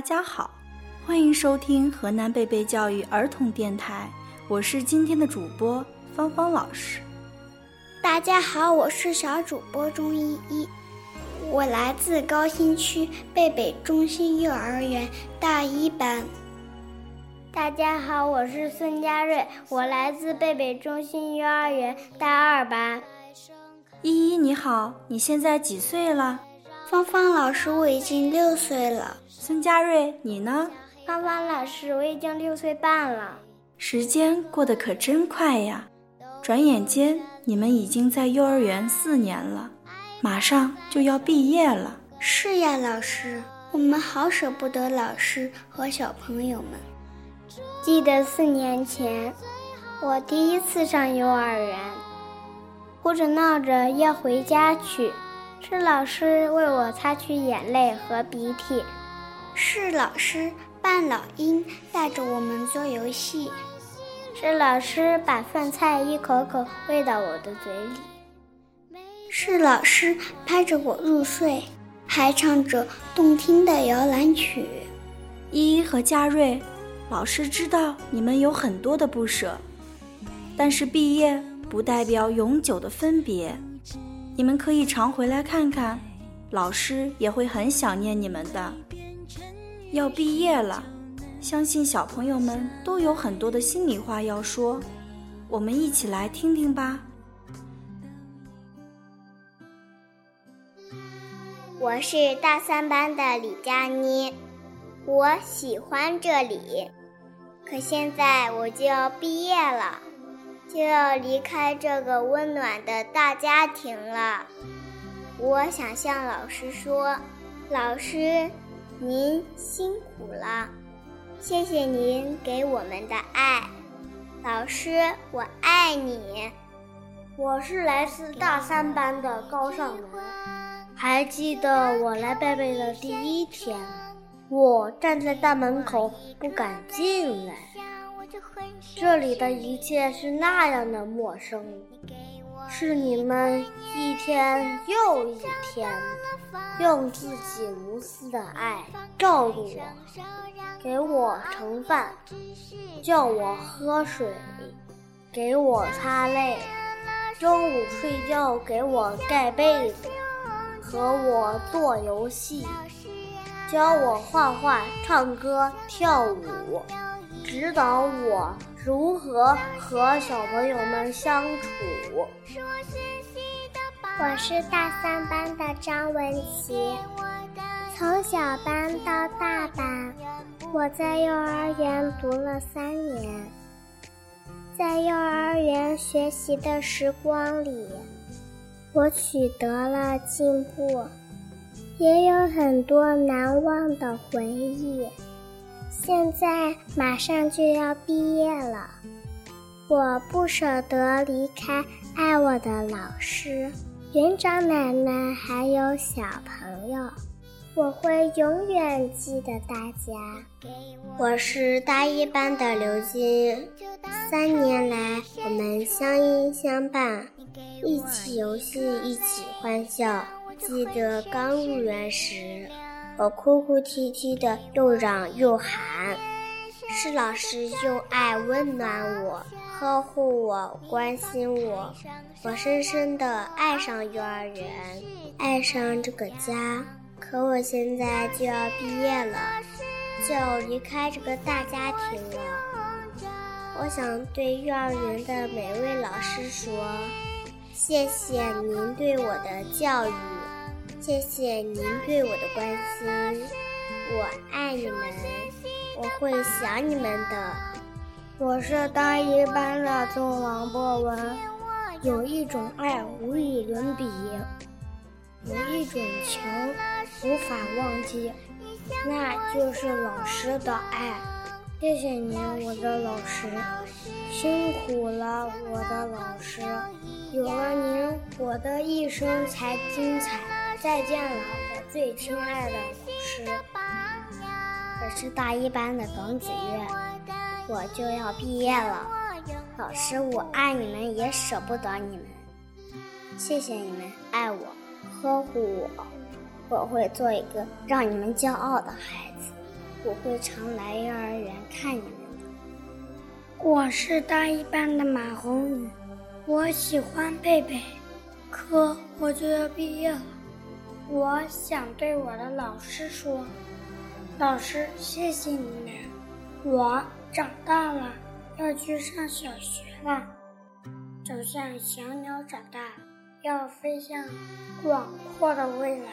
大家好，欢迎收听河南贝贝教育儿童电台，我是今天的主播芳芳老师。大家好，我是小主播钟依依，我来自高新区贝贝中心幼儿园大一班。大家好，我是孙佳瑞，我来自贝贝中心幼儿园大二班。依依你好，你现在几岁了？芳芳老师，我已经六岁了。孙佳瑞，你呢？芳芳老师，我已经六岁半了。时间过得可真快呀，转眼间你们已经在幼儿园四年了，马上就要毕业了。是呀，老师，我们好舍不得老师和小朋友们。记得四年前，我第一次上幼儿园，哭着闹着要回家去。是老师为我擦去眼泪和鼻涕，是老师扮老鹰带着我们做游戏，是老师把饭菜一口口喂到我的嘴里，是老师拍着我入睡，还唱着动听的摇篮曲。依依和佳瑞，老师知道你们有很多的不舍，但是毕业不代表永久的分别。你们可以常回来看看，老师也会很想念你们的。要毕业了，相信小朋友们都有很多的心里话要说，我们一起来听听吧。我是大三班的李佳妮，我喜欢这里，可现在我就要毕业了。就要离开这个温暖的大家庭了，我想向老师说：“老师，您辛苦了，谢谢您给我们的爱，老师，我爱你。”我是来自大三班的高尚文，还记得我来贝贝的第一天，我站在大门口不敢进来。这里的一切是那样的陌生，是你们一天又一天用自己无私的爱照顾我，给我盛饭，叫我喝水，给我擦泪，中午睡觉给我盖被子，和我做游戏，教我画画、唱歌、跳舞。指导我如何和小朋友们相处。我是大三班的张文琪，从小班到大班，我在幼儿园读了三年。在幼儿园学习的时光里，我取得了进步，也有很多难忘的回忆。现在马上就要毕业了，我不舍得离开爱我的老师、园长奶奶还有小朋友，我会永远记得大家。我是大一班的刘金，三年来我们相依相伴，一起游戏，一起欢笑。记得刚入园时。我哭哭啼啼的，又嚷又喊，是老师用爱温暖我，呵护我，关心我。我深深的爱上幼儿园，爱上这个家。可我现在就要毕业了，就要离开这个大家庭了。我想对幼儿园的每位老师说，谢谢您对我的教育。谢谢您对我的关心，我爱你们，我会想你们的。我是大一班的钟王博文，有一种爱无与伦比，有一种情无法忘记，那就是老师的爱。谢谢您，我的老师，辛苦了，我的老师。有了您，我的一生才精彩。再见了，我最亲爱的老师。我是大一班的耿子月，我就要毕业了。老师，我爱你们，也舍不得你们。谢谢你们爱我、呵护我，我会做一个让你们骄傲的孩子。我会常来幼儿园看你们。我是大一班的马红宇，我喜欢贝贝，可我就要毕业了。我想对我的老师说：“老师，谢谢你们，我长大了，要去上小学了，就像小鸟长大，要飞向广阔的未来。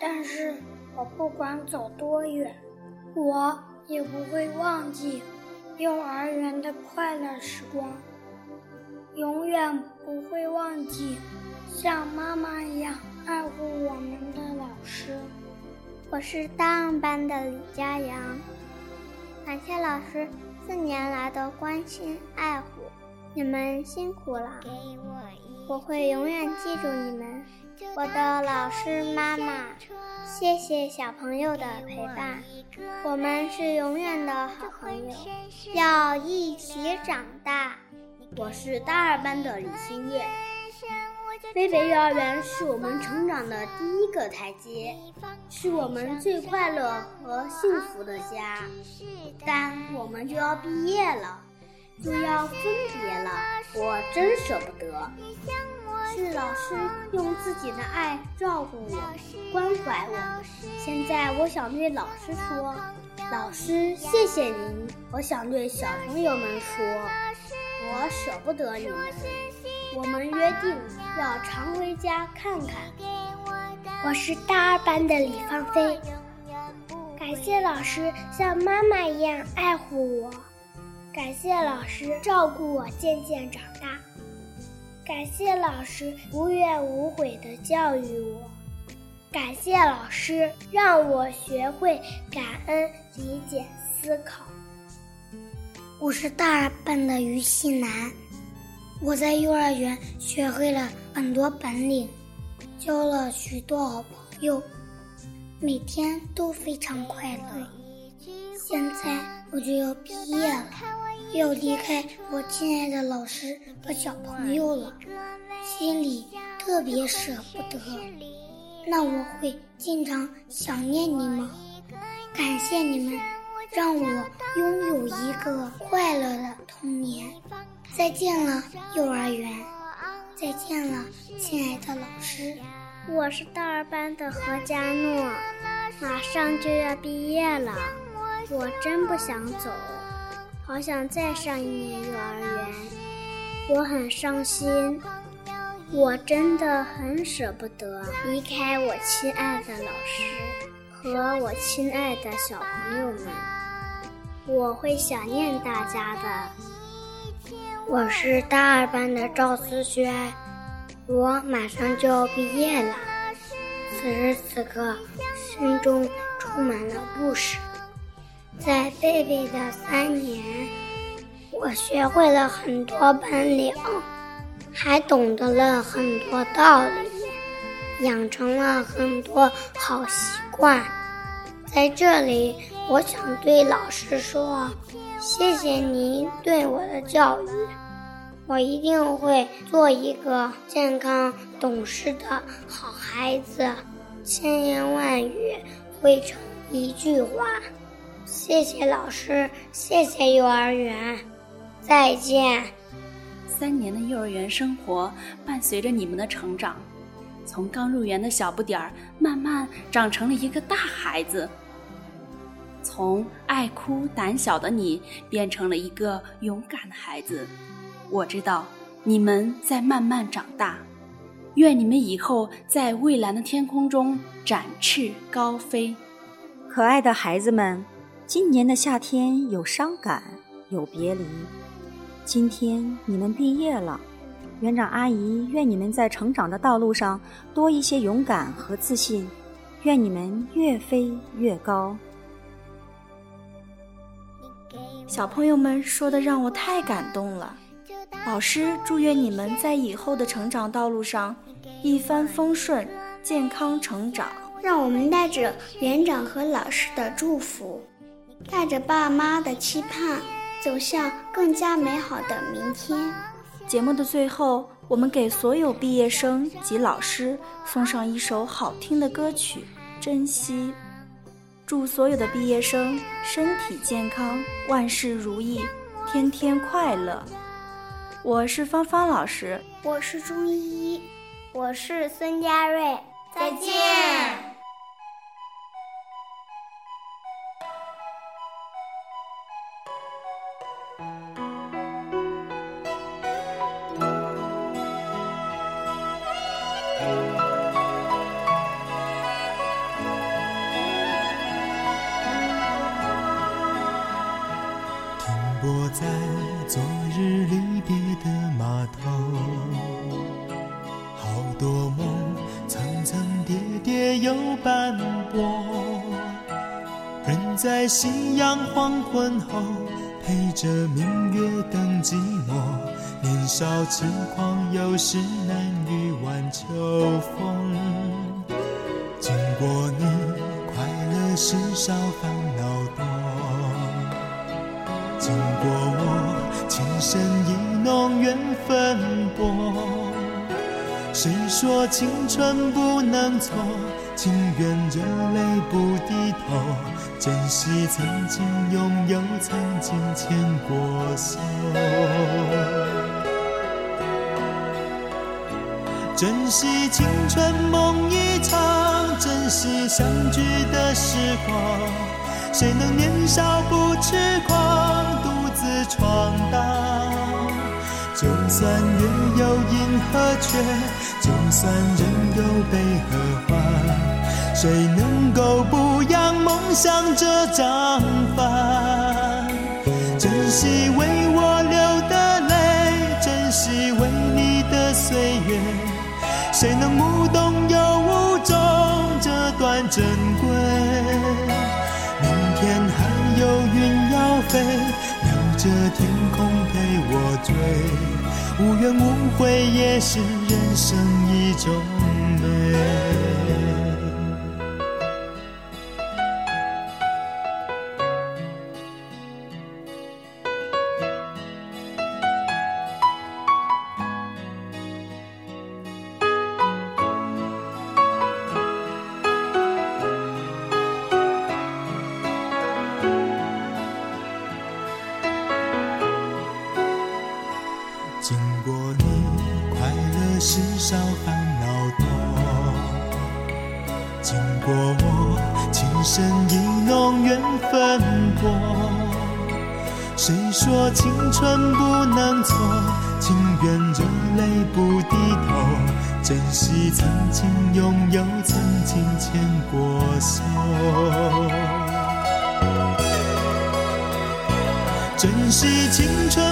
但是我不管走多远，我也不会忘记幼儿园的快乐时光，永远不会忘记像妈妈一样。”爱护我们的老师，我是大二班的李佳阳。感谢老师四年来的关心爱护，你们辛苦了，我会永远记住你们，我的老师妈妈。谢谢小朋友的陪伴，我们是永远的好朋友，要一起长大。我是大二班的李新月。贝贝幼儿园是我们成长的第一个台阶，是我们最快乐和幸福的家。但我们就要毕业了，就要分别了，我真舍不得。是老师用自己的爱照顾我、关怀我。现在我想对老师说：“老师，谢谢您。”我想对小朋友们说：“我舍不得你们。”我们约定要常回家看看。我是大二班的李芳菲，感谢老师像妈妈一样爱护我，感谢老师照顾我渐渐长大，感谢老师无怨无悔的教育我，感谢老师让我学会感恩、理解、思考。我是大二班的于西南。我在幼儿园学会了很多本领，交了许多好朋友，每天都非常快乐。现在我就要毕业了，要离开我亲爱的老师和小朋友了，心里特别舍不得。那我会经常想念你们，感谢你们，让我拥有一个快乐的童年。再见了，幼儿园！再见了，亲爱的老师！我是大二班的何佳诺，马上就要毕业了，我真不想走，好想再上一年幼儿园。我很伤心，我真的很舍不得离开我亲爱的老师和我亲爱的小朋友们，我会想念大家的。我是大二班的赵思轩，我马上就要毕业了。此时此刻，心中充满了不舍。在贝贝的三年，我学会了很多本领，还懂得了很多道理，养成了很多好习惯。在这里，我想对老师说。谢谢您对我的教育，我一定会做一个健康懂事的好孩子。千言万语汇成一句话，谢谢老师，谢谢幼儿园，再见。三年的幼儿园生活伴随着你们的成长，从刚入园的小不点儿，慢慢长成了一个大孩子。从爱哭胆小的你变成了一个勇敢的孩子，我知道你们在慢慢长大，愿你们以后在蔚蓝的天空中展翅高飞。可爱的孩子们，今年的夏天有伤感，有别离，今天你们毕业了，园长阿姨愿你们在成长的道路上多一些勇敢和自信，愿你们越飞越高。小朋友们说的让我太感动了。老师祝愿你们在以后的成长道路上一帆风顺，健康成长。让我们带着园长和老师的祝福，带着爸妈的期盼，走向更加美好的明天。节目的最后，我们给所有毕业生及老师送上一首好听的歌曲《珍惜》。祝所有的毕业生身体健康，万事如意，天天快乐。我是芳芳老师，我是钟依依，我是孙佳瑞，再见。夕阳黄昏后，陪着明月等寂寞。年少轻狂，有时难御晚秋风。经过你，快乐时少，烦恼多。经过我，情深意浓，缘分薄。谁说青春不能错？情愿热泪不低头，珍惜曾经拥有，曾经牵过手。珍惜青春梦一场，珍惜相聚的时光。谁能年少不痴狂，独自闯荡？就算月有阴和缺，就算人有悲和欢，谁能扬梦想这张帆？珍惜为我流的泪，珍惜为你的岁月，谁能无动又无衷这段珍贵？明天还有云要飞，留着天空陪我追，无怨无悔也是人生一种美。你快乐时少烦恼多，经过我情深意浓，缘分薄。谁说青春不能错？情愿热泪不低头，珍惜曾经拥有，曾经牵过手。珍惜青春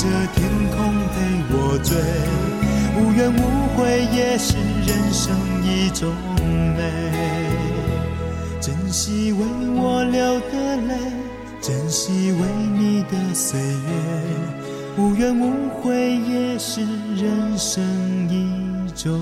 着天空陪我追，无怨无悔也是人生一种美。珍惜为我流的泪，珍惜为你的岁月，无怨无悔也是人生一种。